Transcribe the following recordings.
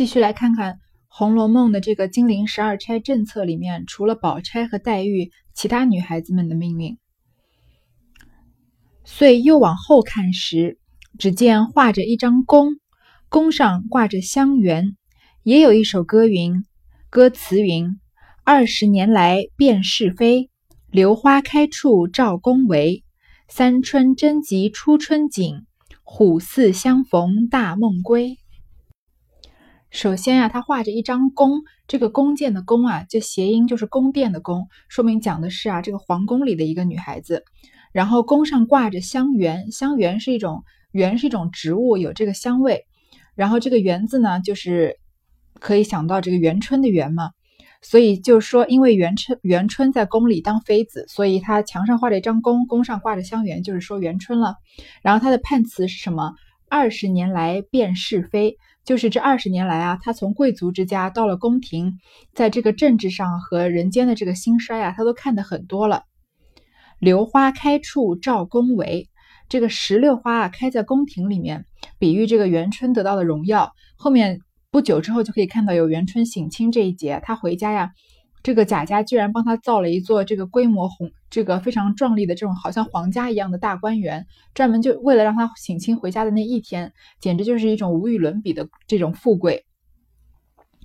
继续来看看《红楼梦》的这个金陵十二钗政策里面，除了宝钗和黛玉，其他女孩子们的命运。遂又往后看时，只见画着一张弓，弓上挂着香橼，也有一首歌云：歌词云：“二十年来辨是非，榴花开处照宫闱。三春争及初春景，虎似相逢大梦归。”首先啊，他画着一张弓，这个弓箭的弓啊，就谐音就是宫殿的宫，说明讲的是啊这个皇宫里的一个女孩子。然后弓上挂着香橼，香橼是一种橼是一种植物，有这个香味。然后这个橼字呢，就是可以想到这个元春的元嘛，所以就是说，因为元春元春在宫里当妃子，所以他墙上画了一张弓，弓上挂着香橼，就是说元春了。然后他的判词是什么？二十年来辨是非。就是这二十年来啊，他从贵族之家到了宫廷，在这个政治上和人间的这个兴衰啊，他都看得很多了。榴花开处照宫闱，这个石榴花啊开在宫廷里面，比喻这个元春得到的荣耀。后面不久之后就可以看到有元春省亲这一节，他回家呀。这个贾家居然帮他造了一座这个规模宏、这个非常壮丽的这种好像皇家一样的大观园，专门就为了让他省亲回家的那一天，简直就是一种无与伦比的这种富贵。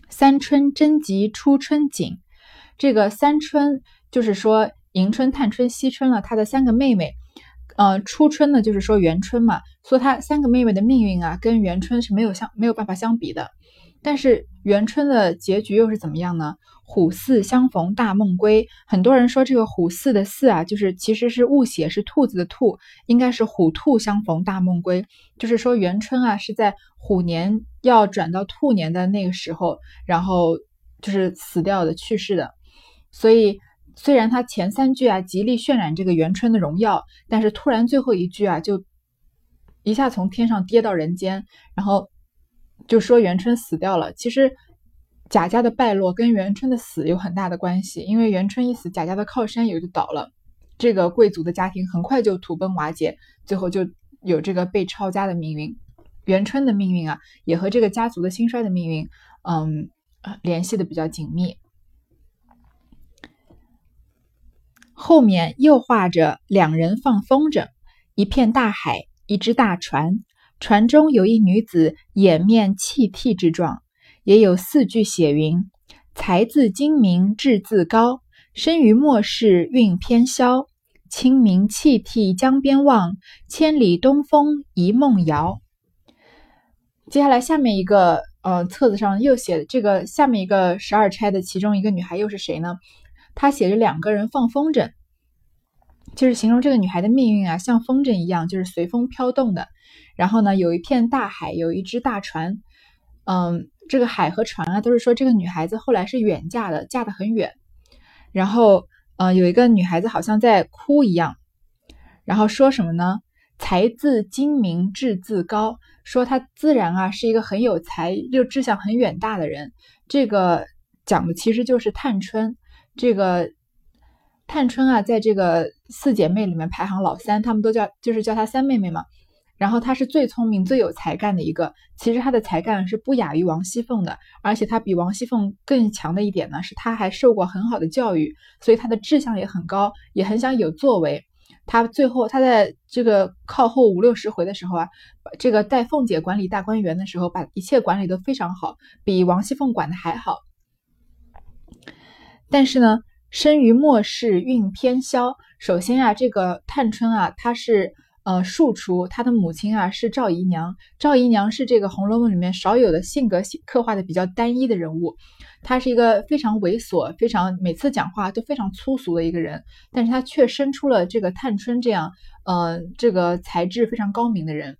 三春争及初春景，这个三春就是说迎春、探春、惜春了，他的三个妹妹。呃，初春呢就是说元春嘛，说他三个妹妹的命运啊，跟元春是没有相没有办法相比的。但是元春的结局又是怎么样呢？虎兕相逢大梦归。很多人说这个虎兕的兕啊，就是其实是误写，是兔子的兔，应该是虎兔相逢大梦归。就是说元春啊是在虎年要转到兔年的那个时候，然后就是死掉的、去世的。所以虽然他前三句啊极力渲染这个元春的荣耀，但是突然最后一句啊就一下从天上跌到人间，然后。就说元春死掉了，其实贾家的败落跟元春的死有很大的关系，因为元春一死，贾家的靠山也就倒了，这个贵族的家庭很快就土崩瓦解，最后就有这个被抄家的命运。元春的命运啊，也和这个家族的兴衰的命运，嗯，联系的比较紧密。后面又画着两人放风筝，一片大海，一只大船。船中有一女子，掩面泣涕之状，也有四句写云：“才自精明，志自高，生于末世，运偏消。清明泣涕江边望，千里东风一梦遥。”接下来下面一个呃册子上又写这个下面一个十二钗的其中一个女孩又是谁呢？她写着两个人放风筝，就是形容这个女孩的命运啊，像风筝一样，就是随风飘动的。然后呢，有一片大海，有一只大船，嗯，这个海和船啊，都是说这个女孩子后来是远嫁的，嫁得很远。然后，呃，有一个女孩子好像在哭一样，然后说什么呢？才自精明，志自高，说她自然啊是一个很有才又志向很远大的人。这个讲的其实就是探春，这个探春啊，在这个四姐妹里面排行老三，她们都叫就是叫她三妹妹嘛。然后她是最聪明、最有才干的一个。其实她的才干是不亚于王熙凤的，而且她比王熙凤更强的一点呢，是她还受过很好的教育，所以她的志向也很高，也很想有作为。她最后，她在这个靠后五六十回的时候啊，这个带凤姐管理大观园的时候，把一切管理得非常好，比王熙凤管的还好。但是呢，生于末世，运偏消。首先啊，这个探春啊，她是。呃，庶出，他的母亲啊是赵姨娘。赵姨娘是这个《红楼梦》里面少有的性格刻画的比较单一的人物。她是一个非常猥琐、非常每次讲话都非常粗俗的一个人，但是她却生出了这个探春这样，呃，这个才智非常高明的人。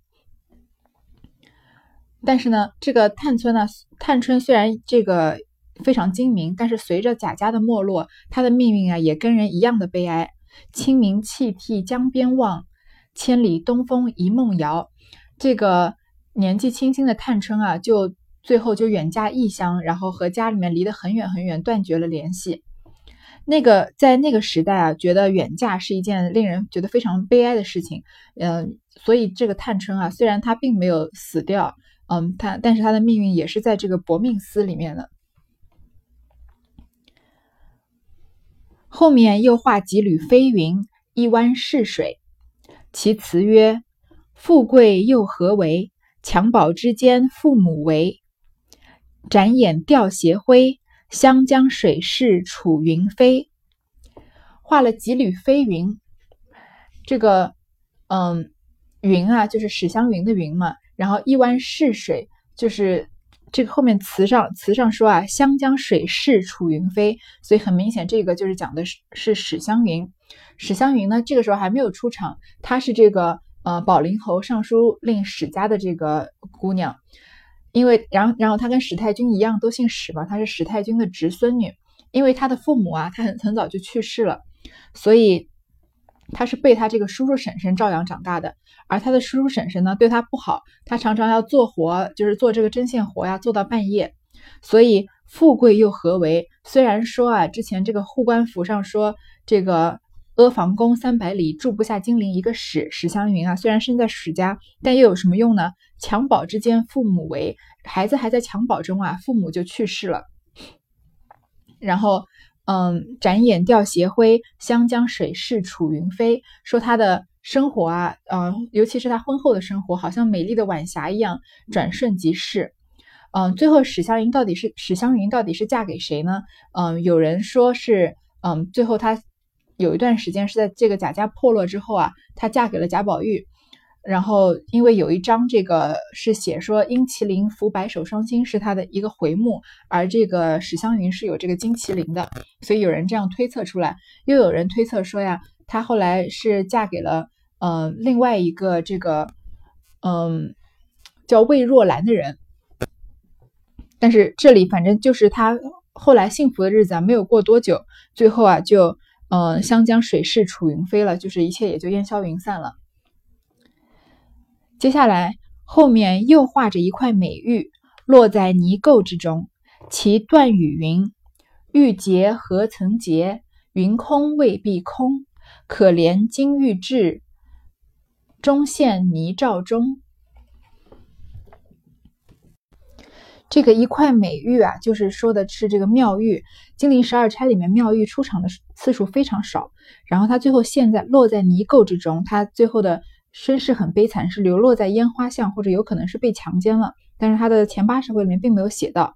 但是呢，这个探春呢，探春虽然这个非常精明，但是随着贾家的没落，她的命运啊也跟人一样的悲哀。清明泣涕江边望。千里东风一梦遥，这个年纪轻轻的探春啊，就最后就远嫁异乡，然后和家里面离得很远很远，断绝了联系。那个在那个时代啊，觉得远嫁是一件令人觉得非常悲哀的事情。嗯，所以这个探春啊，虽然她并没有死掉，嗯，他但是他的命运也是在这个薄命司里面的。后面又画几缕飞云，一湾逝水。其词曰：“富贵又何为？襁褓之间，父母为。展眼吊斜晖，湘江水逝楚云飞。”画了几缕飞云，这个，嗯，云啊，就是史湘云的云嘛。然后一湾逝水，就是。这个后面词上词上说啊，湘江水逝楚云飞，所以很明显，这个就是讲的是是史湘云。史湘云呢，这个时候还没有出场，她是这个呃宝林侯尚书令史家的这个姑娘，因为然后然后她跟史太君一样都姓史嘛，她是史太君的侄孙女，因为她的父母啊，她很很早就去世了，所以。她是被她这个叔叔婶婶照养长大的，而她的叔叔婶婶呢对她不好，她常常要做活，就是做这个针线活呀，做到半夜。所以富贵又何为？虽然说啊，之前这个护官符上说这个阿房宫三百里住不下金陵一个史史湘云啊，虽然生在史家，但又有什么用呢？襁褓之间，父母为孩子还在襁褓中啊，父母就去世了，然后。嗯，展眼吊斜晖，湘江水逝楚云飞。说他的生活啊，嗯，尤其是他婚后的生活，好像美丽的晚霞一样，转瞬即逝。嗯，最后史湘云到底是史湘云到底是嫁给谁呢？嗯，有人说是，嗯，最后她有一段时间是在这个贾家破落之后啊，她嫁给了贾宝玉。然后，因为有一章这个是写说“殷麒麟伏白首双星”是他的一个回目，而这个史湘云是有这个金麒麟的，所以有人这样推测出来。又有人推测说呀，她后来是嫁给了呃另外一个这个嗯叫魏若兰的人。但是这里反正就是她后来幸福的日子啊，没有过多久，最后啊就嗯湘江水逝楚云飞了，就是一切也就烟消云散了。接下来，后面又画着一块美玉，落在泥垢之中。其断语云：“玉洁何曾洁？云空未必空。可怜金玉质，终陷泥沼中。”这个一块美玉啊，就是说的是这个妙玉。金陵十二钗里面，妙玉出场的次数非常少。然后它最后陷在落在泥垢之中，它最后的。身世很悲惨，是流落在烟花巷，或者有可能是被强奸了。但是他的前八十回里面并没有写到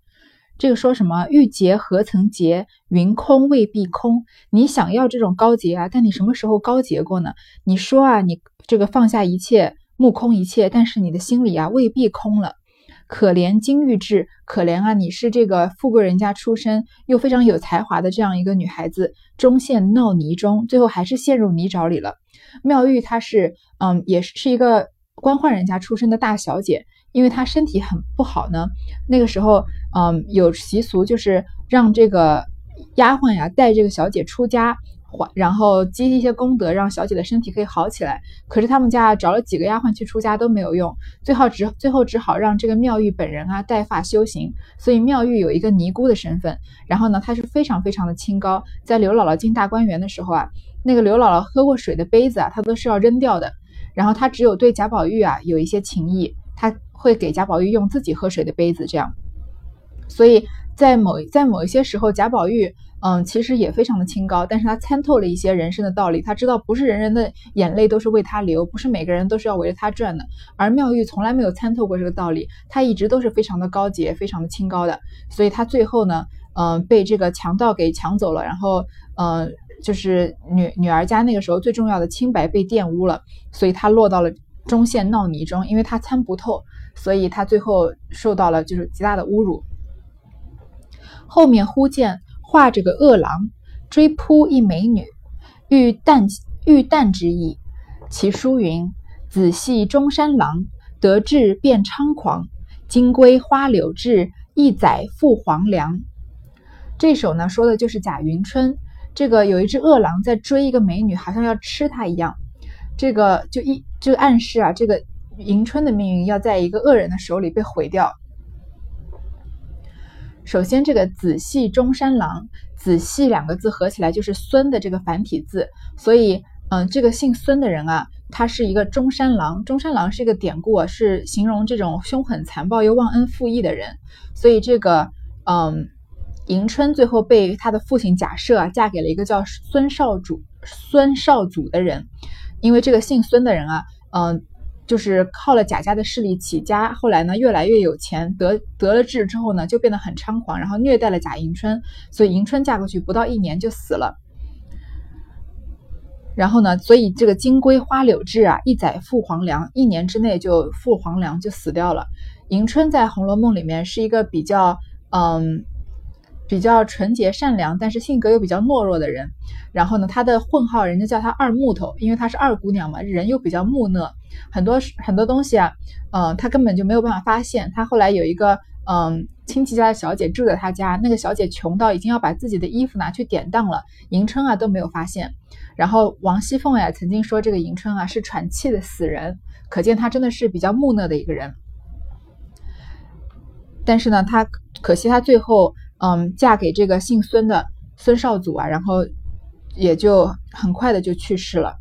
这个说什么玉洁何曾洁，云空未必空。你想要这种高洁啊，但你什么时候高洁过呢？你说啊，你这个放下一切，目空一切，但是你的心里啊未必空了。可怜金玉质，可怜啊，你是这个富贵人家出身，又非常有才华的这样一个女孩子，终陷闹泥中，最后还是陷入泥沼里了。妙玉她是，嗯，也是一个官宦人家出身的大小姐，因为她身体很不好呢。那个时候，嗯，有习俗就是让这个丫鬟呀带这个小姐出家，然后积一些功德，让小姐的身体可以好起来。可是他们家找了几个丫鬟去出家都没有用，最后只最后只好让这个妙玉本人啊带发修行。所以妙玉有一个尼姑的身份。然后呢，她是非常非常的清高。在刘姥姥进大观园的时候啊。那个刘姥姥喝过水的杯子啊，她都是要扔掉的。然后她只有对贾宝玉啊有一些情谊，她会给贾宝玉用自己喝水的杯子，这样。所以在某在某一些时候，贾宝玉嗯其实也非常的清高，但是他参透了一些人生的道理，他知道不是人人的眼泪都是为他流，不是每个人都是要围着他转的。而妙玉从来没有参透过这个道理，她一直都是非常的高洁，非常的清高的。所以她最后呢，嗯被这个强盗给抢走了，然后嗯。就是女女儿家那个时候最重要的清白被玷污了，所以她落到了中陷淖泥中，因为她参不透，所以她最后受到了就是极大的侮辱。后面忽见画着个恶狼追扑一美女，欲啖欲啖之意。其书云：“子系中山狼，得志便猖狂。金龟花柳志，一载赴黄粱。”这首呢说的就是贾云春。这个有一只恶狼在追一个美女，好像要吃她一样。这个就一就暗示啊，这个迎春的命运要在一个恶人的手里被毁掉。首先，这个子系中山狼，子系两个字合起来就是孙的这个繁体字，所以嗯，这个姓孙的人啊，他是一个中山狼，中山狼是一个典故啊，是形容这种凶狠残暴又忘恩负义的人。所以这个，嗯，迎春最后被他的父亲贾赦啊嫁给了一个叫孙少主、孙少祖的人，因为这个姓孙的人啊，嗯，就是靠了贾家的势力起家，后来呢越来越有钱，得得了志之后呢就变得很猖狂，然后虐待了贾迎春，所以迎春嫁过去不到一年就死了。然后呢？所以这个金龟花柳志啊，一载赴黄粱，一年之内就赴黄粱就死掉了。迎春在《红楼梦》里面是一个比较嗯比较纯洁善良，但是性格又比较懦弱的人。然后呢，她的混号人家叫她二木头，因为她是二姑娘嘛，人又比较木讷，很多很多东西啊，嗯，她根本就没有办法发现。她后来有一个嗯亲戚家的小姐住在他家，那个小姐穷到已经要把自己的衣服拿去典当了，迎春啊都没有发现。然后王熙凤呀曾经说这个迎春啊是喘气的死人，可见她真的是比较木讷的一个人。但是呢，她可惜她最后嗯嫁给这个姓孙的孙少祖啊，然后也就很快的就去世了。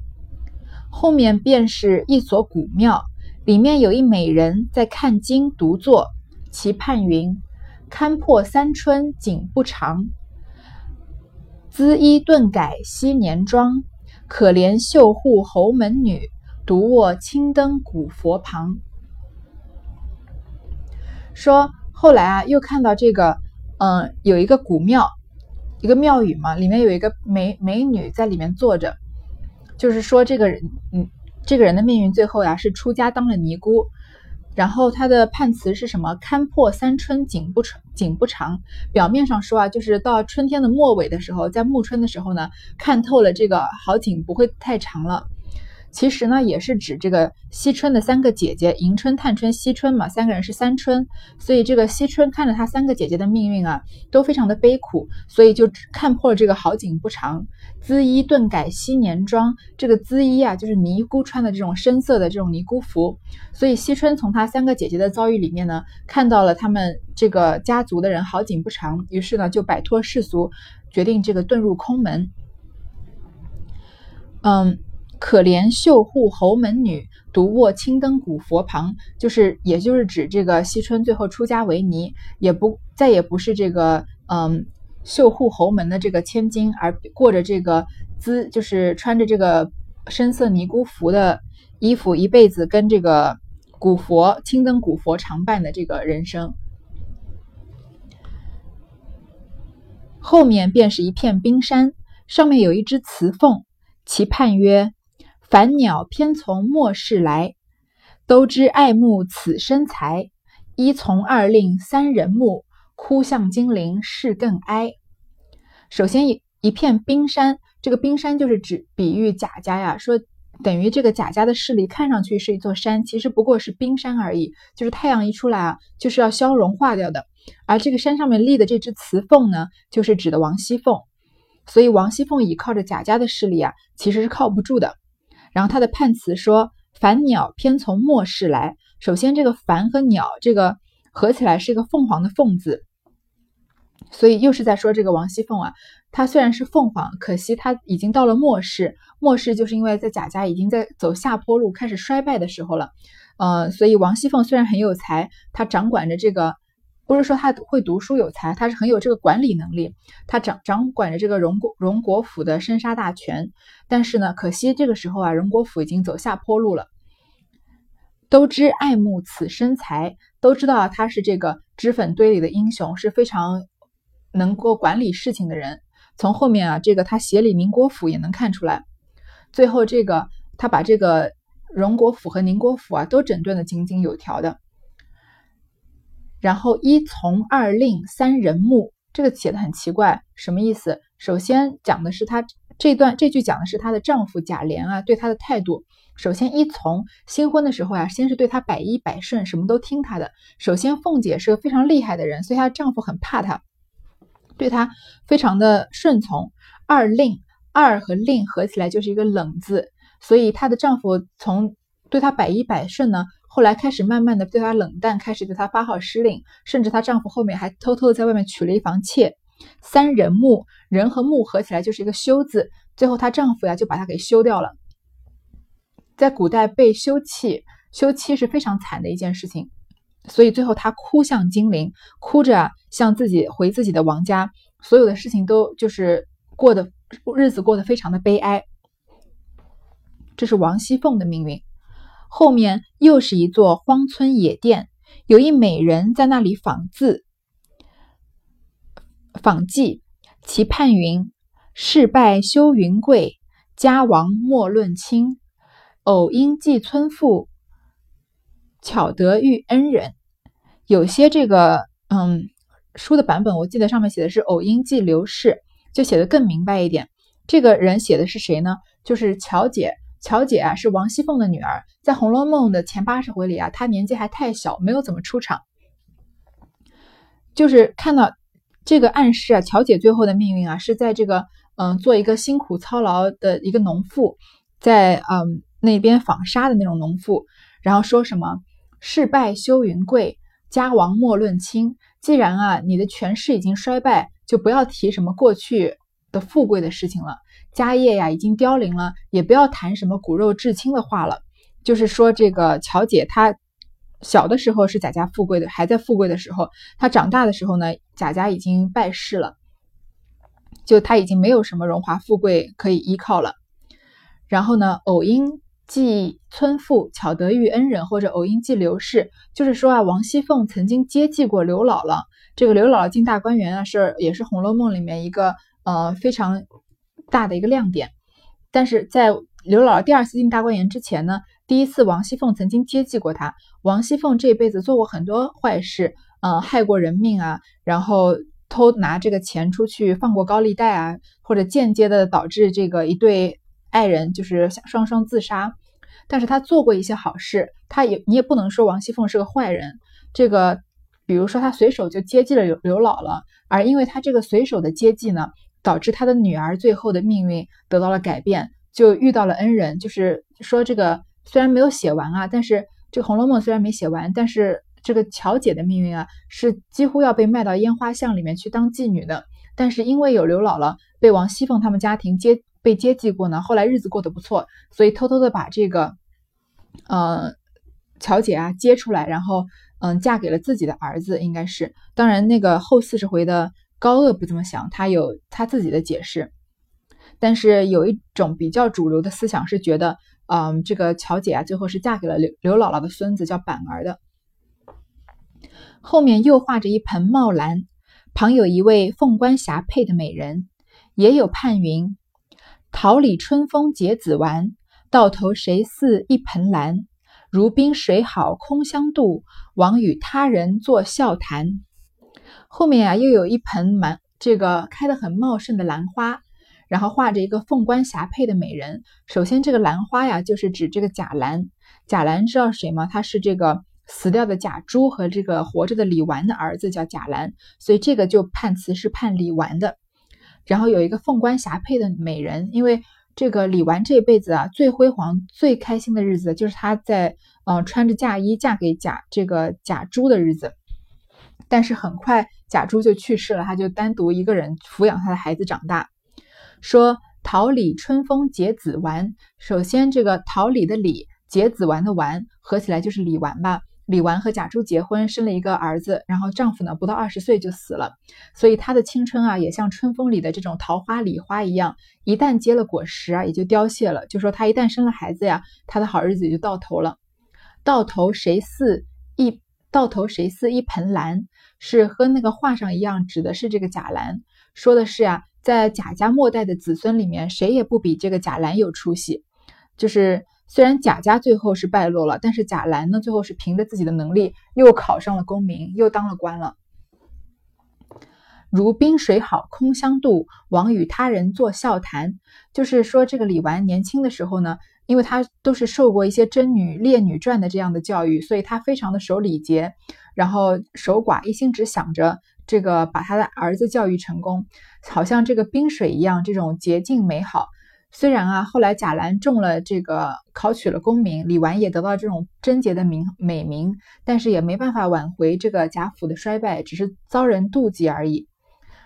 后面便是一所古庙，里面有一美人在看经独坐，其盼云：“堪破三春景不长。”姿衣顿改昔年妆，可怜绣户侯门女，独卧青灯古佛旁。说后来啊，又看到这个，嗯，有一个古庙，一个庙宇嘛，里面有一个美美女在里面坐着，就是说这个人，嗯，这个人的命运最后呀是出家当了尼姑。然后他的判词是什么？堪破三春景不长，景不长。表面上说啊，就是到春天的末尾的时候，在暮春的时候呢，看透了这个好景不会太长了。其实呢，也是指这个惜春的三个姐姐，迎春、探春、惜春嘛，三个人是三春，所以这个惜春看着她三个姐姐的命运啊，都非常的悲苦，所以就看破了这个好景不长。姿衣顿改昔年妆，这个姿衣啊，就是尼姑穿的这种深色的这种尼姑服，所以惜春从她三个姐姐的遭遇里面呢，看到了他们这个家族的人好景不长，于是呢，就摆脱世俗，决定这个遁入空门。嗯。可怜绣户侯门女，独卧青灯古佛旁，就是也就是指这个惜春最后出家为尼，也不再也不是这个嗯绣户侯门的这个千金，而过着这个姿，就是穿着这个深色尼姑服的衣服，一辈子跟这个古佛青灯古佛常伴的这个人生。后面便是一片冰山，上面有一只雌凤，其盼曰。凡鸟偏从末世来，都知爱慕此身材。一从二令三人目，哭向金陵事更哀。首先一一片冰山，这个冰山就是指比喻贾家呀，说等于这个贾家的势力看上去是一座山，其实不过是冰山而已，就是太阳一出来啊，就是要消融化掉的。而这个山上面立的这只雌凤呢，就是指的王熙凤。所以王熙凤倚靠着贾家的势力啊，其实是靠不住的。然后他的判词说：“凡鸟偏从末世来。”首先，这个“凡”和“鸟”这个合起来是一个凤凰的“凤”字，所以又是在说这个王熙凤啊。她虽然是凤凰，可惜她已经到了末世。末世就是因为在贾家已经在走下坡路、开始衰败的时候了。呃，所以王熙凤虽然很有才，她掌管着这个。不是说他会读书有才，他是很有这个管理能力，他掌掌管着这个荣国荣国府的生杀大权。但是呢，可惜这个时候啊，荣国府已经走下坡路了。都知爱慕此身材，都知道他是这个脂粉堆里的英雄，是非常能够管理事情的人。从后面啊，这个他协理宁国府也能看出来。最后这个他把这个荣国府和宁国府啊都整顿的井井有条的。然后一从二令三人目，这个写的很奇怪，什么意思？首先讲的是她这段这句讲的是她的丈夫贾琏啊对她的态度。首先一从新婚的时候呀，先是对她百依百顺，什么都听她的。首先凤姐是个非常厉害的人，所以她丈夫很怕她，对她非常的顺从。二令二和令合起来就是一个冷字，所以她的丈夫从对她百依百顺呢。后来开始慢慢的对她冷淡，开始对她发号施令，甚至她丈夫后面还偷偷的在外面娶了一房妾。三人木，人和木合起来就是一个休字，最后她丈夫呀就把她给休掉了。在古代被休弃，休妻是非常惨的一件事情，所以最后她哭向金陵，哭着向自己回自己的王家，所有的事情都就是过得日子过得非常的悲哀。这是王熙凤的命运。后面又是一座荒村野店，有一美人在那里仿字、仿记，其判云：“事败休云贵，家亡莫论亲。偶因寄村妇，巧得遇恩人。”有些这个嗯书的版本，我记得上面写的是“偶因寄刘氏”，就写的更明白一点。这个人写的是谁呢？就是巧姐。乔姐啊，是王熙凤的女儿，在《红楼梦》的前八十回里啊，她年纪还太小，没有怎么出场。就是看到这个暗示啊，乔姐最后的命运啊，是在这个嗯，做一个辛苦操劳的一个农妇，在嗯那边纺纱的那种农妇，然后说什么“事败休云贵，家亡莫论亲”。既然啊，你的权势已经衰败，就不要提什么过去的富贵的事情了。家业呀已经凋零了，也不要谈什么骨肉至亲的话了。就是说，这个乔姐她小的时候是贾家富贵的，还在富贵的时候，她长大的时候呢，贾家已经败世了，就她已经没有什么荣华富贵可以依靠了。然后呢，偶因寄村妇，巧得遇恩人，或者偶因寄刘氏，就是说啊，王熙凤曾经接济过刘姥姥。这个刘姥姥进大观园啊，是也是《红楼梦》里面一个呃非常。大的一个亮点，但是在刘姥姥第二次进大观园之前呢，第一次王熙凤曾经接济过她。王熙凤这辈子做过很多坏事，嗯，害过人命啊，然后偷拿这个钱出去放过高利贷啊，或者间接的导致这个一对爱人就是双双自杀。但是她做过一些好事，她也你也不能说王熙凤是个坏人。这个，比如说她随手就接济了刘刘姥姥，而因为她这个随手的接济呢。导致他的女儿最后的命运得到了改变，就遇到了恩人。就是说，这个虽然没有写完啊，但是这个《红楼梦》虽然没写完，但是这个巧姐的命运啊，是几乎要被卖到烟花巷里面去当妓女的。但是因为有刘姥姥被王熙凤他们家庭接被接济过呢，后来日子过得不错，所以偷偷的把这个呃巧姐啊接出来，然后嗯嫁给了自己的儿子，应该是。当然，那个后四十回的。高鹗不这么想，他有他自己的解释。但是有一种比较主流的思想是觉得，嗯，这个乔姐啊，最后是嫁给了刘刘姥姥的孙子叫板儿的。后面又画着一盆茂兰，旁有一位凤冠霞帔的美人，也有判云：“桃李春风结子完，到头谁似一盆兰？如冰水好空相妒，枉与他人作笑谈。”后面啊，又有一盆满这个开的很茂盛的兰花，然后画着一个凤冠霞帔的美人。首先，这个兰花呀，就是指这个贾兰。贾兰知道谁吗？他是这个死掉的贾珠和这个活着的李纨的儿子，叫贾兰。所以这个就判词是判李纨的。然后有一个凤冠霞帔的美人，因为这个李纨这辈子啊，最辉煌、最开心的日子就是她在嗯穿着嫁衣嫁给贾这个贾珠的日子。但是很快贾珠就去世了，他就单独一个人抚养他的孩子长大。说桃李春风结子完，首先这个桃李的李结子完的完合起来就是李纨吧。李纨和贾珠结婚，生了一个儿子，然后丈夫呢不到二十岁就死了，所以她的青春啊也像春风里的这种桃花李花一样，一旦结了果实啊也就凋谢了。就说她一旦生了孩子呀，她的好日子也就到头了。到头谁似一？到头谁似一盆兰？是和那个画上一样，指的是这个贾兰。说的是呀，在贾家末代的子孙里面，谁也不比这个贾兰有出息。就是虽然贾家最后是败落了，但是贾兰呢，最后是凭着自己的能力又考上了功名，又当了官了。如冰水好空相妒，枉与他人作笑谈。就是说，这个李纨年轻的时候呢。因为他都是受过一些贞女、烈女传的这样的教育，所以他非常的守礼节，然后守寡，一心只想着这个把他的儿子教育成功，好像这个冰水一样，这种洁净美好。虽然啊，后来贾兰中了这个考取了功名，李纨也得到这种贞洁的名美名，但是也没办法挽回这个贾府的衰败，只是遭人妒忌而已。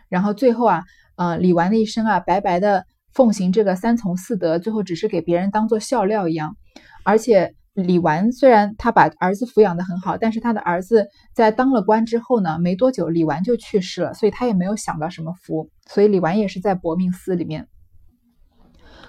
然后最后啊，呃，李纨的一生啊，白白的。奉行这个三从四德，最后只是给别人当做笑料一样。而且李纨虽然他把儿子抚养的很好，但是他的儿子在当了官之后呢，没多久李纨就去世了，所以他也没有享到什么福。所以李纨也是在薄命司里面。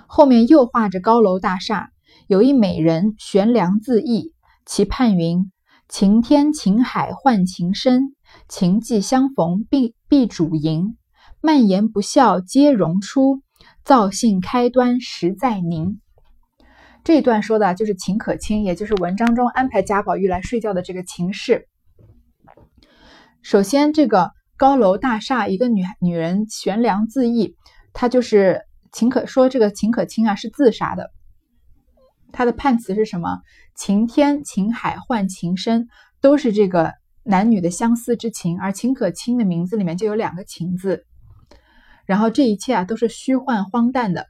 后面又画着高楼大厦，有一美人悬梁自缢，其判云：“晴天晴海换情深，情既相逢必必主淫。蔓延不孝皆荣出，造性开端实在宁。”这一段说的就是秦可卿，也就是文章中安排贾宝玉来睡觉的这个秦氏。首先，这个高楼大厦，一个女女人悬梁自缢，她就是。秦可说：“这个秦可卿啊是自杀的，他的判词是什么？晴天、晴海换情深，都是这个男女的相思之情。而秦可卿的名字里面就有两个情字，然后这一切啊都是虚幻荒诞的。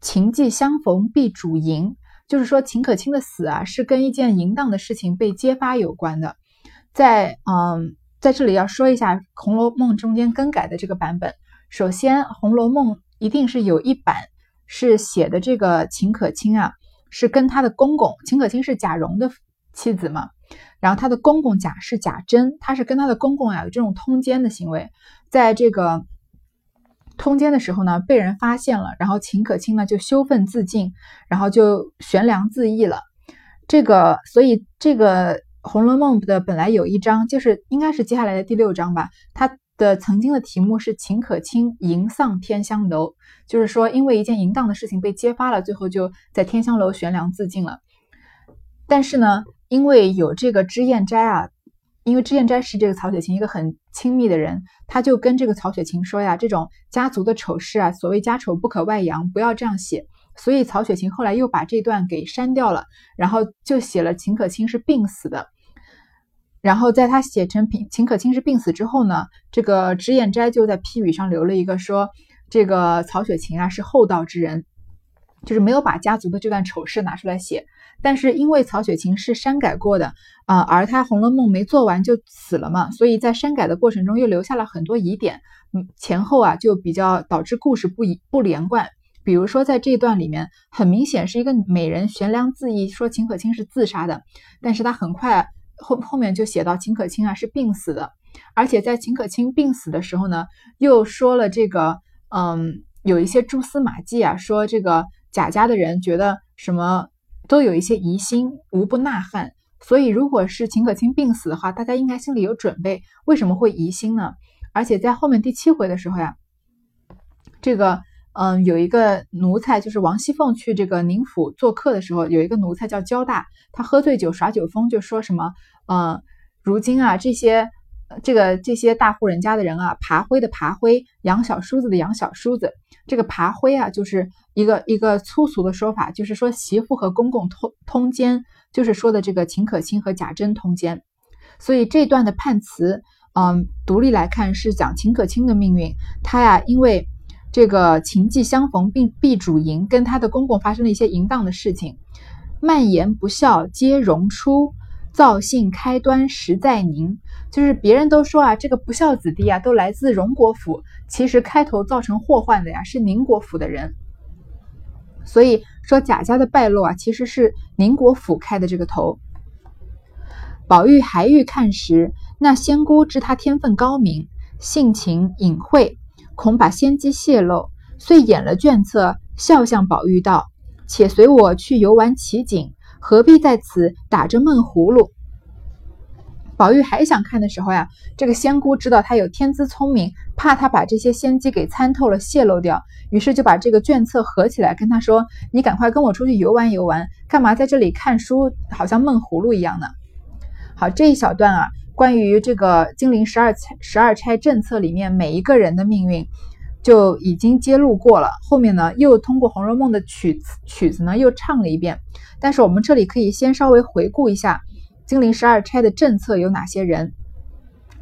情既相逢必主淫，就是说秦可卿的死啊是跟一件淫荡的事情被揭发有关的。在嗯，在这里要说一下《红楼梦》中间更改的这个版本。”首先，《红楼梦》一定是有一版是写的这个秦可卿啊，是跟他的公公秦可卿是贾蓉的妻子嘛，然后他的公公贾是贾珍，他是跟他的公公啊有这种通奸的行为，在这个通奸的时候呢，被人发现了，然后秦可卿呢就羞愤自尽，然后就悬梁自缢了。这个，所以这个《红楼梦》的本来有一章，就是应该是接下来的第六章吧，它。的曾经的题目是秦可卿淫丧天香楼，就是说因为一件淫荡的事情被揭发了，最后就在天香楼悬梁自尽了。但是呢，因为有这个脂砚斋啊，因为脂砚斋是这个曹雪芹一个很亲密的人，他就跟这个曹雪芹说呀，这种家族的丑事啊，所谓家丑不可外扬，不要这样写。所以曹雪芹后来又把这段给删掉了，然后就写了秦可卿是病死的。然后在他写成秦秦可卿是病死之后呢，这个脂砚斋就在批语上留了一个说，这个曹雪芹啊是厚道之人，就是没有把家族的这段丑事拿出来写。但是因为曹雪芹是删改过的啊，而他《红楼梦》没做完就死了嘛，所以在删改的过程中又留下了很多疑点，嗯，前后啊就比较导致故事不一不连贯。比如说在这段里面，很明显是一个美人悬梁自缢，说秦可卿是自杀的，但是他很快。后后面就写到秦可卿啊是病死的，而且在秦可卿病死的时候呢，又说了这个，嗯，有一些蛛丝马迹啊，说这个贾家的人觉得什么都有一些疑心，无不呐喊。所以如果是秦可卿病死的话，大家应该心里有准备，为什么会疑心呢？而且在后面第七回的时候呀，这个。嗯，有一个奴才，就是王熙凤去这个宁府做客的时候，有一个奴才叫焦大，他喝醉酒耍酒疯，就说什么，嗯，如今啊，这些这个这些大户人家的人啊，爬灰的爬灰，养小叔子的养小叔子，这个爬灰啊，就是一个一个粗俗的说法，就是说媳妇和公公通通奸，就是说的这个秦可卿和贾珍通奸，所以这段的判词，嗯，独立来看是讲秦可卿的命运，他呀，因为。这个情既相逢，并必主淫，跟他的公公发生了一些淫荡的事情，蔓延不孝皆荣出，造性开端实在宁。就是别人都说啊，这个不孝子弟啊，都来自荣国府，其实开头造成祸患的呀，是宁国府的人。所以说贾家的败落啊，其实是宁国府开的这个头。宝玉还欲看时，那仙姑知他天分高明，性情隐晦。恐把仙机泄露，遂演了卷册，笑向宝玉道：“且随我去游玩奇景，何必在此打着闷葫芦？”宝玉还想看的时候呀，这个仙姑知道他有天资聪明，怕他把这些仙机给参透了泄露掉，于是就把这个卷册合起来，跟他说：“你赶快跟我出去游玩游玩，干嘛在这里看书，好像闷葫芦一样呢？”好，这一小段啊。关于这个金陵十二十二钗政策里面每一个人的命运，就已经揭露过了。后面呢，又通过《红楼梦》的曲曲子呢，又唱了一遍。但是我们这里可以先稍微回顾一下金陵十二钗的政策有哪些人。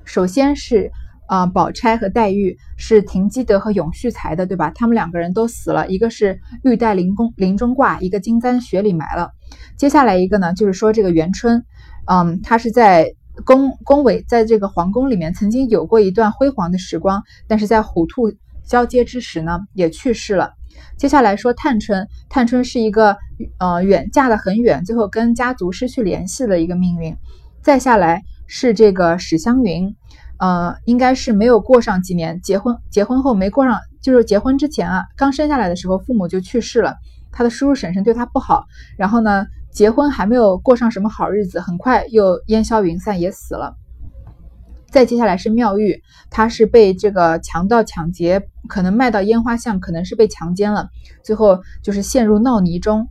首先是啊，宝钗和黛玉是停机德和永续财的，对吧？他们两个人都死了，一个是玉带林宫林中挂，一个金簪雪里埋了。接下来一个呢，就是说这个元春，嗯，她是在。宫宫闱在这个皇宫里面曾经有过一段辉煌的时光，但是在虎兔交接之时呢，也去世了。接下来说探春，探春是一个呃远嫁的很远，最后跟家族失去联系的一个命运。再下来是这个史湘云，呃，应该是没有过上几年，结婚结婚后没过上，就是结婚之前啊，刚生下来的时候父母就去世了，他的叔叔婶婶对他不好，然后呢，结婚还没有过上什么好日子，很快又烟消云散也死了。再接下来是妙玉，她是被这个强盗抢劫，可能卖到烟花巷，可能是被强奸了，最后就是陷入闹泥中。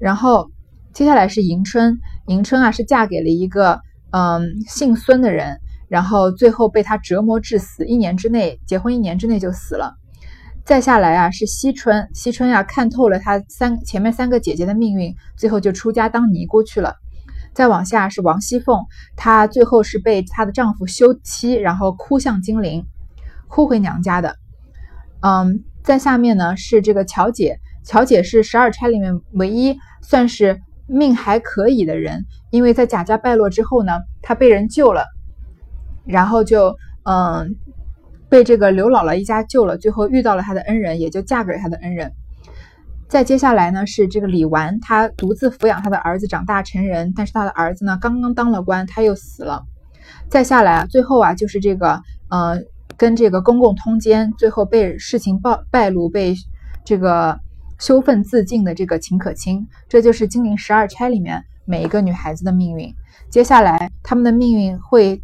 然后接下来是迎春，迎春啊是嫁给了一个嗯姓孙的人，然后最后被他折磨致死，一年之内结婚一年之内就死了。再下来啊是惜春，惜春呀看透了她三前面三个姐姐的命运，最后就出家当尼姑去了。再往下是王熙凤，她最后是被她的丈夫休妻，然后哭向金陵，哭回娘家的。嗯，在下面呢是这个乔姐，乔姐是十二钗里面唯一算是命还可以的人，因为在贾家败落之后呢，她被人救了，然后就嗯被这个刘姥姥一家救了，最后遇到了她的恩人，也就嫁给了她的恩人。再接下来呢是这个李纨，她独自抚养她的儿子长大成人，但是她的儿子呢刚刚当了官，他又死了。再下来，最后啊就是这个呃跟这个公公通奸，最后被事情暴败露，被这个羞愤自尽的这个秦可卿。这就是金陵十二钗里面每一个女孩子的命运。接下来她们的命运会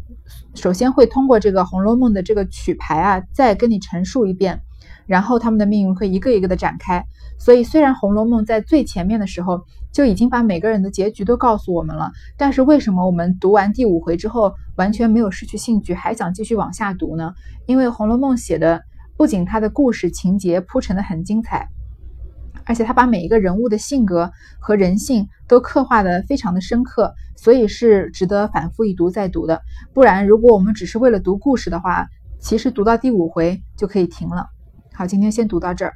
首先会通过这个《红楼梦》的这个曲牌啊，再跟你陈述一遍。然后他们的命运会一个一个的展开，所以虽然《红楼梦》在最前面的时候就已经把每个人的结局都告诉我们了，但是为什么我们读完第五回之后完全没有失去兴趣，还想继续往下读呢？因为《红楼梦》写的不仅它的故事情节铺陈的很精彩，而且他把每一个人物的性格和人性都刻画的非常的深刻，所以是值得反复一读再读的。不然，如果我们只是为了读故事的话，其实读到第五回就可以停了。好，今天先读到这儿。